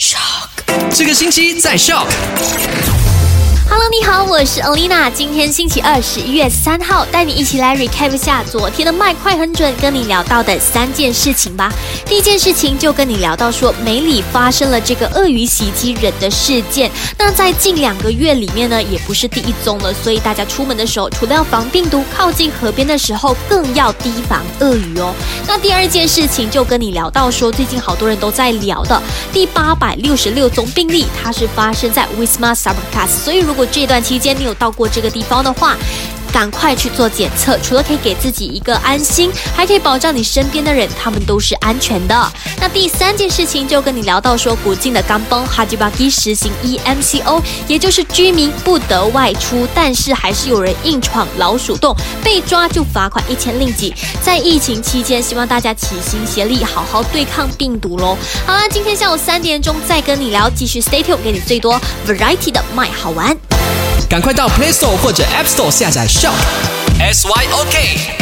Shock，这个星期在 Shock。Hello，你好，我是 Olina。今天星期二，十一月三号，带你一起来 recap 下昨天的麦快很准，跟你聊到的三件事情吧。第一件事情就跟你聊到说，梅里发生了这个鳄鱼袭击人的事件。那在近两个月里面呢，也不是第一宗了，所以大家出门的时候，除了要防病毒，靠近河边的时候更要提防鳄鱼哦。那第二件事情就跟你聊到说，最近好多人都在聊的第八百六十六宗病例，它是发生在 Wisma s u b a c a s 所以如果如果这段期间你有到过这个地方的话，赶快去做检测，除了可以给自己一个安心，还可以保障你身边的人，他们都是安全的。那第三件事情就跟你聊到说，古晋的冈崩哈吉巴基实行 EMCO，也就是居民不得外出，但是还是有人硬闯老鼠洞，被抓就罚款一千令吉。在疫情期间，希望大家齐心协力，好好对抗病毒喽。好了，今天下午三点钟再跟你聊，继续 Stay tuned，给你最多 variety 的卖好玩。赶快到 Play Store 或者 App Store 下载 Shop S Y O K。